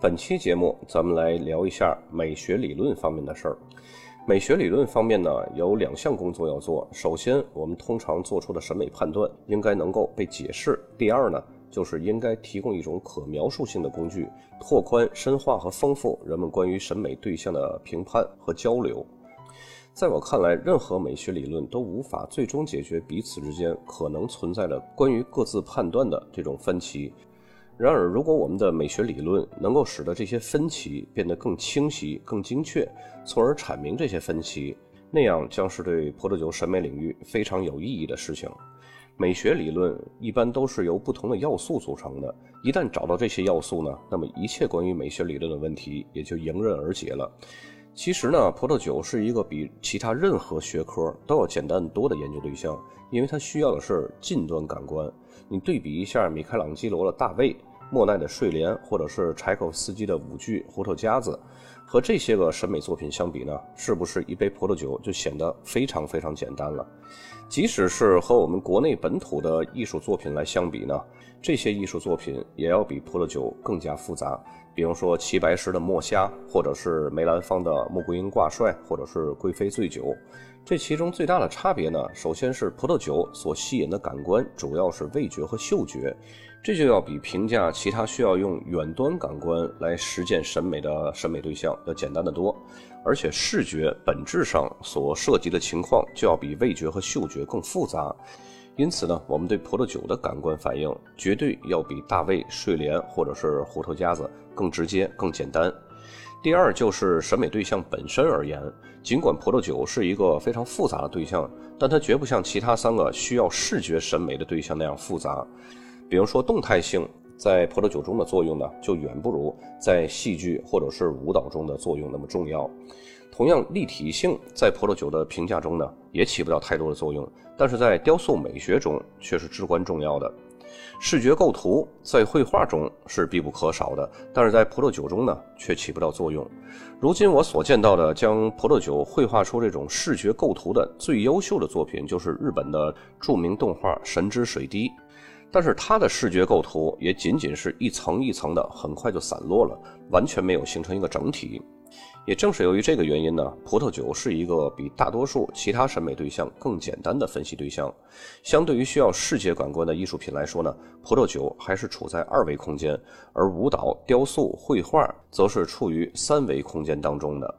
本期节目，咱们来聊一下美学理论方面的事儿。美学理论方面呢，有两项工作要做。首先，我们通常做出的审美判断应该能够被解释；第二呢，就是应该提供一种可描述性的工具，拓宽、深化和丰富人们关于审美对象的评判和交流。在我看来，任何美学理论都无法最终解决彼此之间可能存在的关于各自判断的这种分歧。然而，如果我们的美学理论能够使得这些分歧变得更清晰、更精确，从而阐明这些分歧，那样将是对葡萄酒审美领域非常有意义的事情。美学理论一般都是由不同的要素组成的，一旦找到这些要素呢，那么一切关于美学理论的问题也就迎刃而解了。其实呢，葡萄酒是一个比其他任何学科都要简单多的研究对象，因为它需要的是近端感官。你对比一下米开朗基罗的大卫。莫奈的睡莲，或者是柴可夫斯基的舞剧《胡桃夹子》，和这些个审美作品相比呢，是不是一杯葡萄酒就显得非常非常简单了？即使是和我们国内本土的艺术作品来相比呢，这些艺术作品也要比葡萄酒更加复杂。比如说齐白石的墨虾，或者是梅兰芳的穆桂英挂帅，或者是贵妃醉酒。这其中最大的差别呢，首先是葡萄酒所吸引的感官主要是味觉和嗅觉。这就要比评价其他需要用远端感官来实践审美的审美对象要简单的多，而且视觉本质上所涉及的情况就要比味觉和嗅觉更复杂。因此呢，我们对葡萄酒的感官反应绝对要比大卫、睡莲或者是胡头夹子更直接、更简单。第二就是审美对象本身而言，尽管葡萄酒是一个非常复杂的对象，但它绝不像其他三个需要视觉审美的对象那样复杂。比如说，动态性在葡萄酒中的作用呢，就远不如在戏剧或者是舞蹈中的作用那么重要。同样，立体性在葡萄酒的评价中呢，也起不到太多的作用，但是在雕塑美学中却是至关重要的。视觉构图在绘画中是必不可少的，但是在葡萄酒中呢，却起不到作用。如今我所见到的将葡萄酒绘画出这种视觉构图的最优秀的作品，就是日本的著名动画《神之水滴》。但是它的视觉构图也仅仅是一层一层的，很快就散落了，完全没有形成一个整体。也正是由于这个原因呢，葡萄酒是一个比大多数其他审美对象更简单的分析对象。相对于需要视觉感官的艺术品来说呢，葡萄酒还是处在二维空间，而舞蹈、雕塑、绘画则是处于三维空间当中的。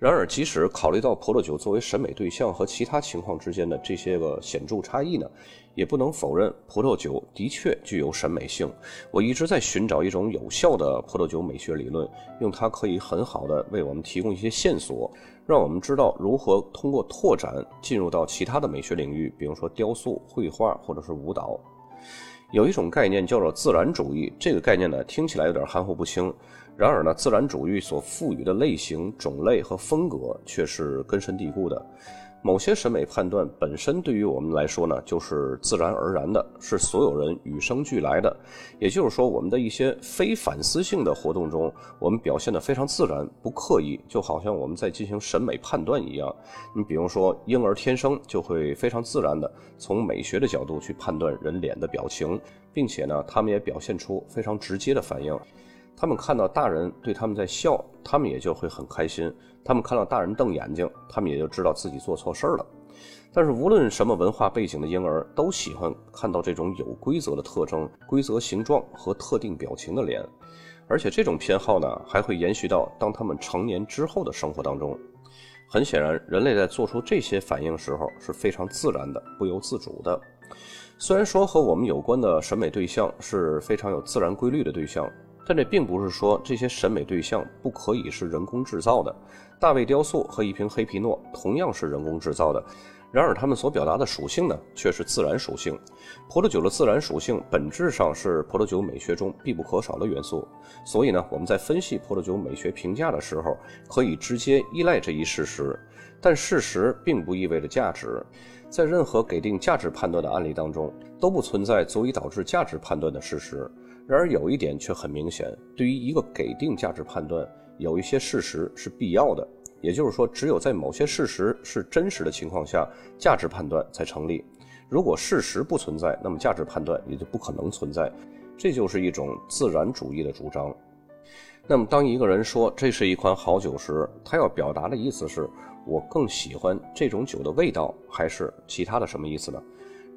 然而，即使考虑到葡萄酒作为审美对象和其他情况之间的这些个显著差异呢，也不能否认葡萄酒的确具有审美性。我一直在寻找一种有效的葡萄酒美学理论，用它可以很好的为我们提供一些线索，让我们知道如何通过拓展进入到其他的美学领域，比如说雕塑、绘画或者是舞蹈。有一种概念叫做自然主义，这个概念呢听起来有点含糊不清。然而呢，自然主义所赋予的类型、种类和风格却是根深蒂固的。某些审美判断本身对于我们来说呢，就是自然而然的，是所有人与生俱来的。也就是说，我们的一些非反思性的活动中，我们表现得非常自然、不刻意，就好像我们在进行审美判断一样。你比如说，婴儿天生就会非常自然地从美学的角度去判断人脸的表情，并且呢，他们也表现出非常直接的反应。他们看到大人对他们在笑，他们也就会很开心；他们看到大人瞪眼睛，他们也就知道自己做错事儿了。但是，无论什么文化背景的婴儿，都喜欢看到这种有规则的特征、规则形状和特定表情的脸，而且这种偏好呢，还会延续到当他们成年之后的生活当中。很显然，人类在做出这些反应时候是非常自然的、不由自主的。虽然说和我们有关的审美对象是非常有自然规律的对象。但这并不是说这些审美对象不可以是人工制造的。大卫雕塑和一瓶黑皮诺同样是人工制造的，然而它们所表达的属性呢，却是自然属性。葡萄酒的自然属性本质上是葡萄酒美学中必不可少的元素。所以呢，我们在分析葡萄酒美学评价的时候，可以直接依赖这一事实。但事实并不意味着价值，在任何给定价值判断的案例当中，都不存在足以导致价值判断的事实。然而有一点却很明显，对于一个给定价值判断，有一些事实是必要的。也就是说，只有在某些事实是真实的情况下，价值判断才成立。如果事实不存在，那么价值判断也就不可能存在。这就是一种自然主义的主张。那么，当一个人说这是一款好酒时，他要表达的意思是我更喜欢这种酒的味道，还是其他的什么意思呢？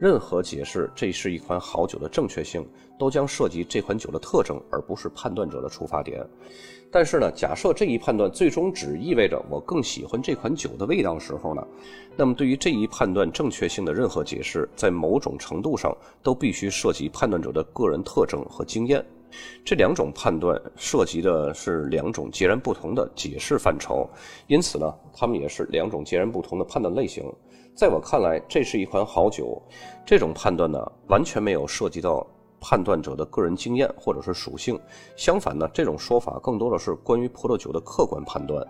任何解释这是一款好酒的正确性，都将涉及这款酒的特征，而不是判断者的出发点。但是呢，假设这一判断最终只意味着我更喜欢这款酒的味道的时候呢，那么对于这一判断正确性的任何解释，在某种程度上都必须涉及判断者的个人特征和经验。这两种判断涉及的是两种截然不同的解释范畴，因此呢，它们也是两种截然不同的判断类型。在我看来，这是一款好酒。这种判断呢，完全没有涉及到判断者的个人经验或者是属性。相反呢，这种说法更多的是关于葡萄酒的客观判断。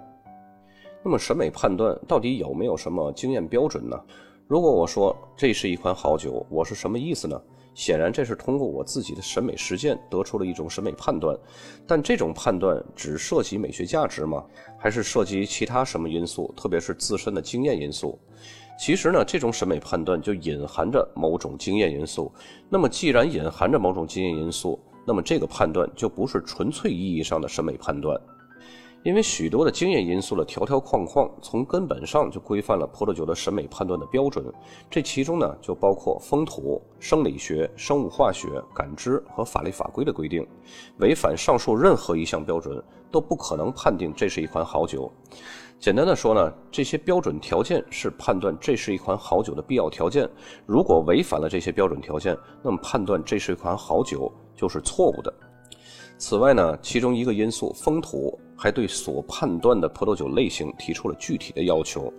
那么，审美判断到底有没有什么经验标准呢？如果我说这是一款好酒，我是什么意思呢？显然，这是通过我自己的审美实践得出了一种审美判断，但这种判断只涉及美学价值吗？还是涉及其他什么因素，特别是自身的经验因素？其实呢，这种审美判断就隐含着某种经验因素。那么，既然隐含着某种经验因素，那么这个判断就不是纯粹意义上的审美判断。因为许多的经验因素的条条框框，从根本上就规范了葡萄酒的审美判断的标准。这其中呢，就包括风土、生理学、生物化学、感知和法律法规的规定。违反上述任何一项标准，都不可能判定这是一款好酒。简单的说呢，这些标准条件是判断这是一款好酒的必要条件。如果违反了这些标准条件，那么判断这是一款好酒就是错误的。此外呢，其中一个因素风土还对所判断的葡萄酒类型提出了具体的要求，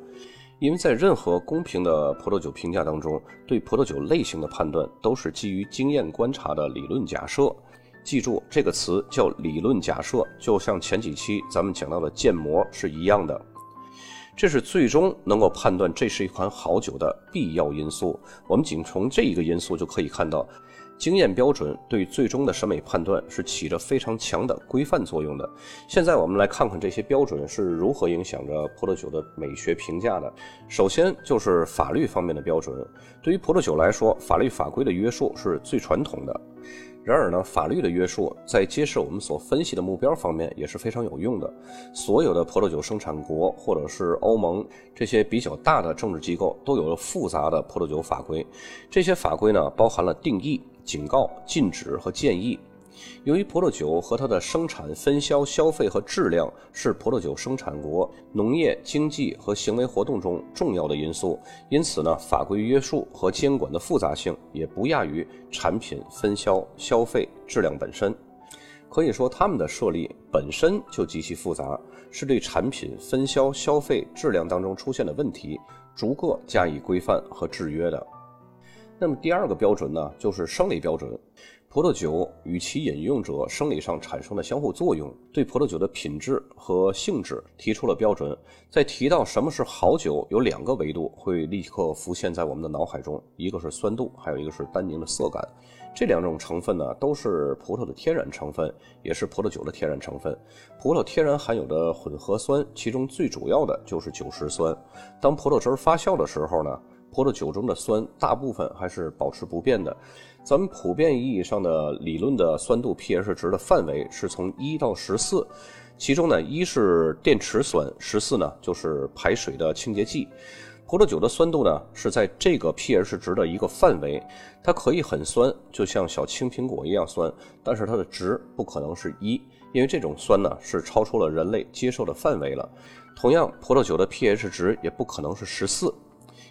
因为在任何公平的葡萄酒评价当中，对葡萄酒类型的判断都是基于经验观察的理论假设。记住这个词叫理论假设，就像前几期咱们讲到的建模是一样的。这是最终能够判断这是一款好酒的必要因素。我们仅从这一个因素就可以看到。经验标准对最终的审美判断是起着非常强的规范作用的。现在我们来看看这些标准是如何影响着葡萄酒的美学评价的。首先就是法律方面的标准。对于葡萄酒来说，法律法规的约束是最传统的。然而呢，法律的约束在揭示我们所分析的目标方面也是非常有用的。所有的葡萄酒生产国或者是欧盟这些比较大的政治机构都有了复杂的葡萄酒法规。这些法规呢，包含了定义。警告、禁止和建议。由于葡萄酒和它的生产、分销、消费和质量是葡萄酒生产国农业、经济和行为活动中重要的因素，因此呢，法规约束和监管的复杂性也不亚于产品分销、消费、质量本身。可以说，他们的设立本身就极其复杂，是对产品分销、消费、质量当中出现的问题逐个加以规范和制约的。那么第二个标准呢，就是生理标准。葡萄酒与其饮用者生理上产生的相互作用，对葡萄酒的品质和性质提出了标准。在提到什么是好酒，有两个维度会立刻浮现在我们的脑海中，一个是酸度，还有一个是单宁的色感。这两种成分呢，都是葡萄的天然成分，也是葡萄酒的天然成分。葡萄天然含有的混合酸，其中最主要的就是酒石酸。当葡萄汁发酵的时候呢？葡萄酒中的酸大部分还是保持不变的。咱们普遍意义上的理论的酸度 pH 值的范围是从一到十四，其中呢一是电池酸，十四呢就是排水的清洁剂。葡萄酒的酸度呢是在这个 pH 值的一个范围，它可以很酸，就像小青苹果一样酸，但是它的值不可能是一，因为这种酸呢是超出了人类接受的范围了。同样，葡萄酒的 pH 值也不可能是十四。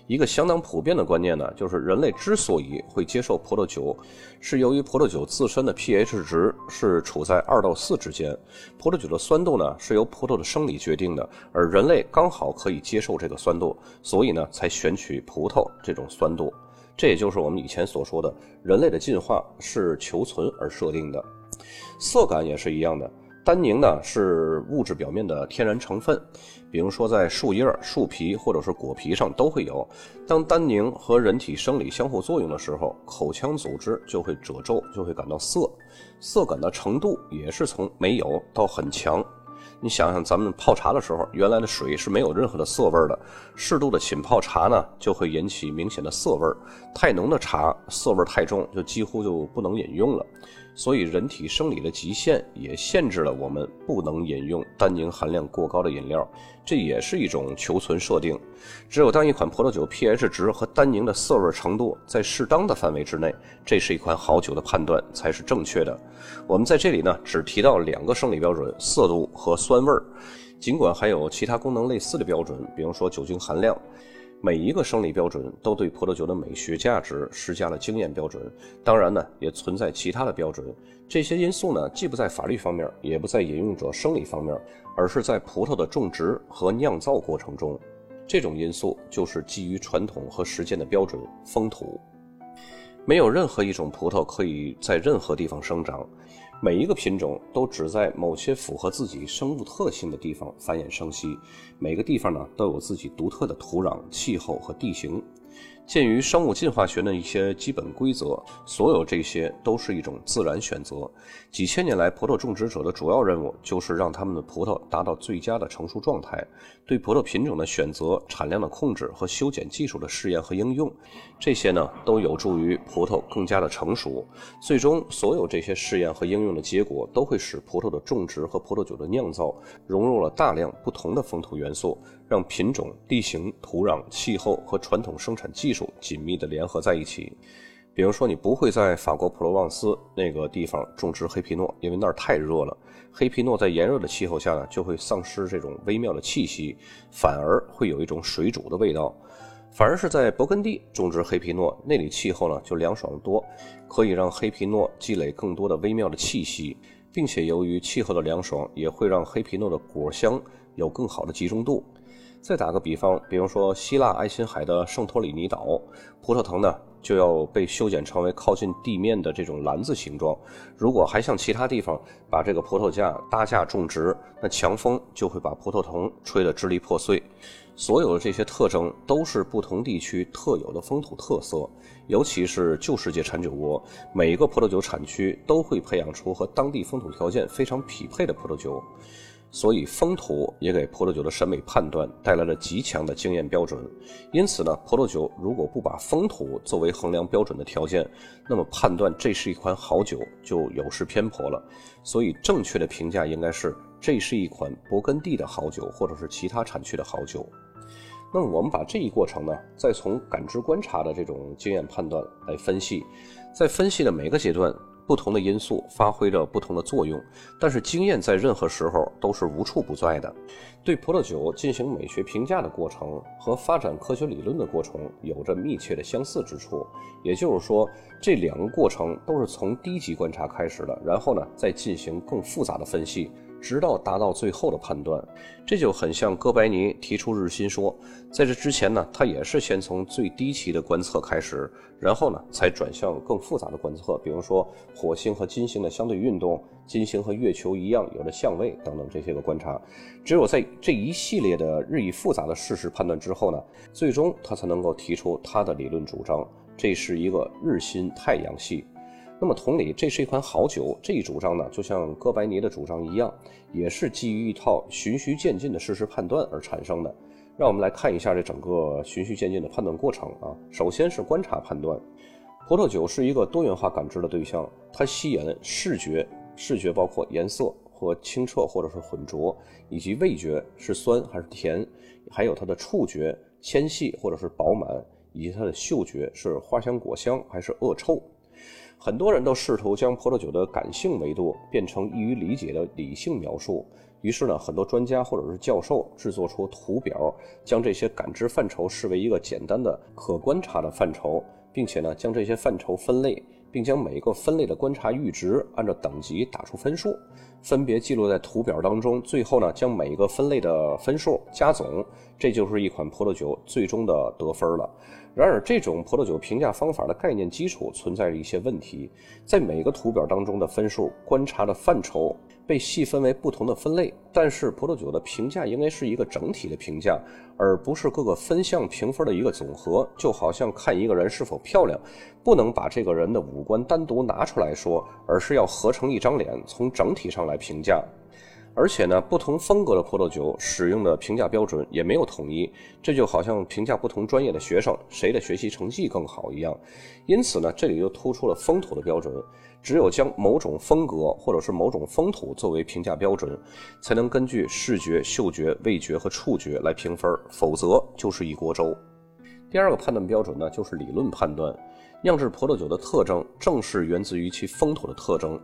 一个相当普遍的观念呢，就是人类之所以会接受葡萄酒，是由于葡萄酒自身的 pH 值是处在二到四之间。葡萄酒的酸度呢是由葡萄的生理决定的，而人类刚好可以接受这个酸度，所以呢才选取葡萄这种酸度。这也就是我们以前所说的，人类的进化是求存而设定的。色感也是一样的。单宁呢是物质表面的天然成分，比如说在树叶、树皮或者是果皮上都会有。当单宁和人体生理相互作用的时候，口腔组织就会褶皱，就会感到涩。涩感的程度也是从没有到很强。你想想，咱们泡茶的时候，原来的水是没有任何的涩味的，适度的浸泡茶呢，就会引起明显的涩味。太浓的茶，涩味太重，就几乎就不能饮用了。所以人体生理的极限也限制了我们不能饮用单宁含量过高的饮料，这也是一种求存设定。只有当一款葡萄酒 pH 值和单宁的涩味程度在适当的范围之内，这是一款好酒的判断才是正确的。我们在这里呢，只提到两个生理标准：色度和酸味儿。尽管还有其他功能类似的标准，比如说酒精含量。每一个生理标准都对葡萄酒的美学价值施加了经验标准，当然呢，也存在其他的标准。这些因素呢，既不在法律方面，也不在饮用者生理方面，而是在葡萄的种植和酿造过程中。这种因素就是基于传统和实践的标准——风土。没有任何一种葡萄可以在任何地方生长。每一个品种都只在某些符合自己生物特性的地方繁衍生息，每个地方呢都有自己独特的土壤、气候和地形。鉴于生物进化学的一些基本规则，所有这些都是一种自然选择。几千年来，葡萄种植者的主要任务就是让他们的葡萄达到最佳的成熟状态。对葡萄品种的选择、产量的控制和修剪技术的试验和应用，这些呢都有助于葡萄更加的成熟。最终，所有这些试验和应用的结果都会使葡萄的种植和葡萄酒的酿造融入了大量不同的风土元素。让品种、地形、土壤、气候和传统生产技术紧密地联合在一起。比如说，你不会在法国普罗旺斯那个地方种植黑皮诺，因为那儿太热了。黑皮诺在炎热的气候下呢，就会丧失这种微妙的气息，反而会有一种水煮的味道。反而是在勃艮第种植黑皮诺，那里气候呢就凉爽得多，可以让黑皮诺积累更多的微妙的气息，并且由于气候的凉爽，也会让黑皮诺的果香有更好的集中度。再打个比方，比如说希腊爱琴海的圣托里尼岛，葡萄藤呢就要被修剪成为靠近地面的这种篮子形状。如果还像其他地方把这个葡萄架搭架种植，那强风就会把葡萄藤吹得支离破碎。所有的这些特征都是不同地区特有的风土特色，尤其是旧世界产酒国，每一个葡萄酒产区都会培养出和当地风土条件非常匹配的葡萄酒。所以，风土也给葡萄酒的审美判断带来了极强的经验标准。因此呢，葡萄酒如果不把风土作为衡量标准的条件，那么判断这是一款好酒就有失偏颇了。所以，正确的评价应该是这是一款勃艮第的好酒，或者是其他产区的好酒。那么，我们把这一过程呢，再从感知观察的这种经验判断来分析，在分析的每个阶段。不同的因素发挥着不同的作用，但是经验在任何时候都是无处不在的。对葡萄酒进行美学评价的过程和发展科学理论的过程有着密切的相似之处，也就是说，这两个过程都是从低级观察开始的，然后呢再进行更复杂的分析。直到达到最后的判断，这就很像哥白尼提出日心说。在这之前呢，他也是先从最低级的观测开始，然后呢才转向更复杂的观测，比如说火星和金星的相对运动，金星和月球一样有着相位等等这些个观察。只有在这一系列的日益复杂的事实判断之后呢，最终他才能够提出他的理论主张。这是一个日心太阳系。那么同理，这是一款好酒。这一主张呢，就像哥白尼的主张一样，也是基于一套循序渐进的事实判断而产生的。让我们来看一下这整个循序渐进的判断过程啊。首先是观察判断，葡萄酒是一个多元化感知的对象，它吸引视觉，视觉包括颜色和清澈或者是浑浊，以及味觉是酸还是甜，还有它的触觉纤细或者是饱满，以及它的嗅觉是花香果香还是恶臭。很多人都试图将葡萄酒的感性维度变成易于理解的理性描述，于是呢，很多专家或者是教授制作出图表，将这些感知范畴视为一个简单的可观察的范畴，并且呢，将这些范畴分类，并将每一个分类的观察阈值按照等级打出分数，分别记录在图表当中。最后呢，将每一个分类的分数加总，这就是一款葡萄酒最终的得分了。然而，这种葡萄酒评价方法的概念基础存在着一些问题。在每个图表当中的分数观察的范畴被细分为不同的分类，但是葡萄酒的评价应该是一个整体的评价，而不是各个分项评分的一个总和。就好像看一个人是否漂亮，不能把这个人的五官单独拿出来说，而是要合成一张脸，从整体上来评价。而且呢，不同风格的葡萄酒使用的评价标准也没有统一，这就好像评价不同专业的学生谁的学习成绩更好一样。因此呢，这里就突出了风土的标准。只有将某种风格或者是某种风土作为评价标准，才能根据视觉、嗅觉、味觉和触觉来评分，否则就是一锅粥。第二个判断标准呢，就是理论判断。酿制葡萄酒的特征正是源自于其风土的特征。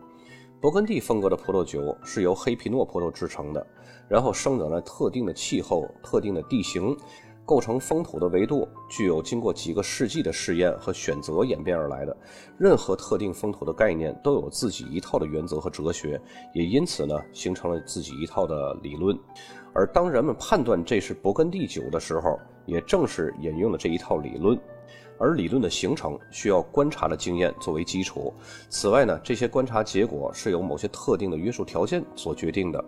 勃艮第风格的葡萄酒是由黑皮诺葡萄制成的，然后生长在特定的气候、特定的地形，构成风土的维度，具有经过几个世纪的试验和选择演变而来的。任何特定风土的概念都有自己一套的原则和哲学，也因此呢，形成了自己一套的理论。而当人们判断这是勃艮第酒的时候，也正是引用了这一套理论。而理论的形成需要观察的经验作为基础。此外呢，这些观察结果是由某些特定的约束条件所决定的。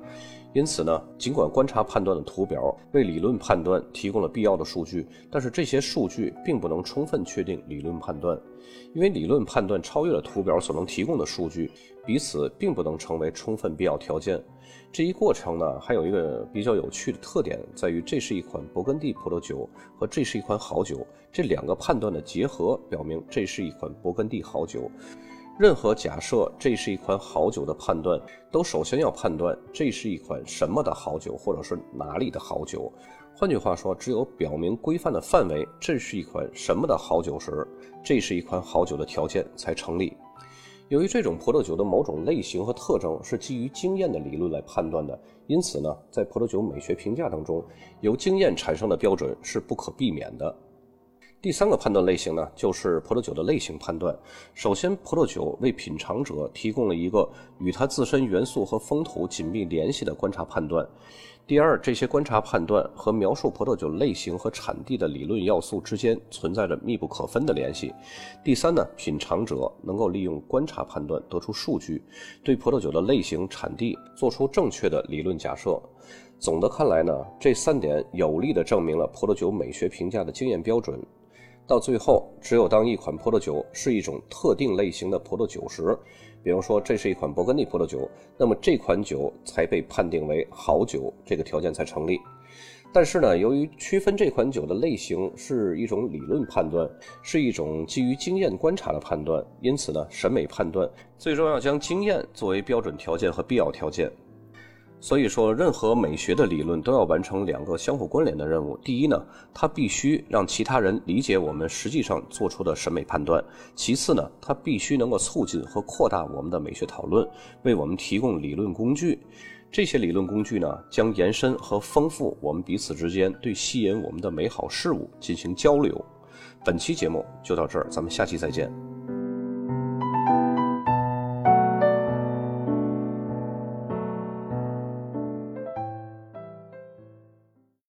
因此呢，尽管观察判断的图表为理论判断提供了必要的数据，但是这些数据并不能充分确定理论判断，因为理论判断超越了图表所能提供的数据，彼此并不能成为充分必要条件。这一过程呢，还有一个比较有趣的特点，在于这是一款勃艮第葡萄酒和这是一款好酒，这两个判断的结合，表明这是一款勃艮第好酒。任何假设这是一款好酒的判断，都首先要判断这是一款什么的好酒，或者是哪里的好酒。换句话说，只有表明规范的范围，这是一款什么的好酒时，这是一款好酒的条件才成立。由于这种葡萄酒的某种类型和特征是基于经验的理论来判断的，因此呢，在葡萄酒美学评价当中，由经验产生的标准是不可避免的。第三个判断类型呢，就是葡萄酒的类型判断。首先，葡萄酒为品尝者提供了一个与它自身元素和风土紧密联系的观察判断。第二，这些观察判断和描述葡萄酒类型和产地的理论要素之间存在着密不可分的联系。第三呢，品尝者能够利用观察判断得出数据，对葡萄酒的类型、产地做出正确的理论假设。总的看来呢，这三点有力地证明了葡萄酒美学评价的经验标准。到最后，只有当一款葡萄酒是一种特定类型的葡萄酒时，比如说这是一款勃艮第葡萄酒，那么这款酒才被判定为好酒，这个条件才成立。但是呢，由于区分这款酒的类型是一种理论判断，是一种基于经验观察的判断，因此呢，审美判断最终要将经验作为标准条件和必要条件。所以说，任何美学的理论都要完成两个相互关联的任务。第一呢，它必须让其他人理解我们实际上做出的审美判断；其次呢，它必须能够促进和扩大我们的美学讨论，为我们提供理论工具。这些理论工具呢，将延伸和丰富我们彼此之间对吸引我们的美好事物进行交流。本期节目就到这儿，咱们下期再见。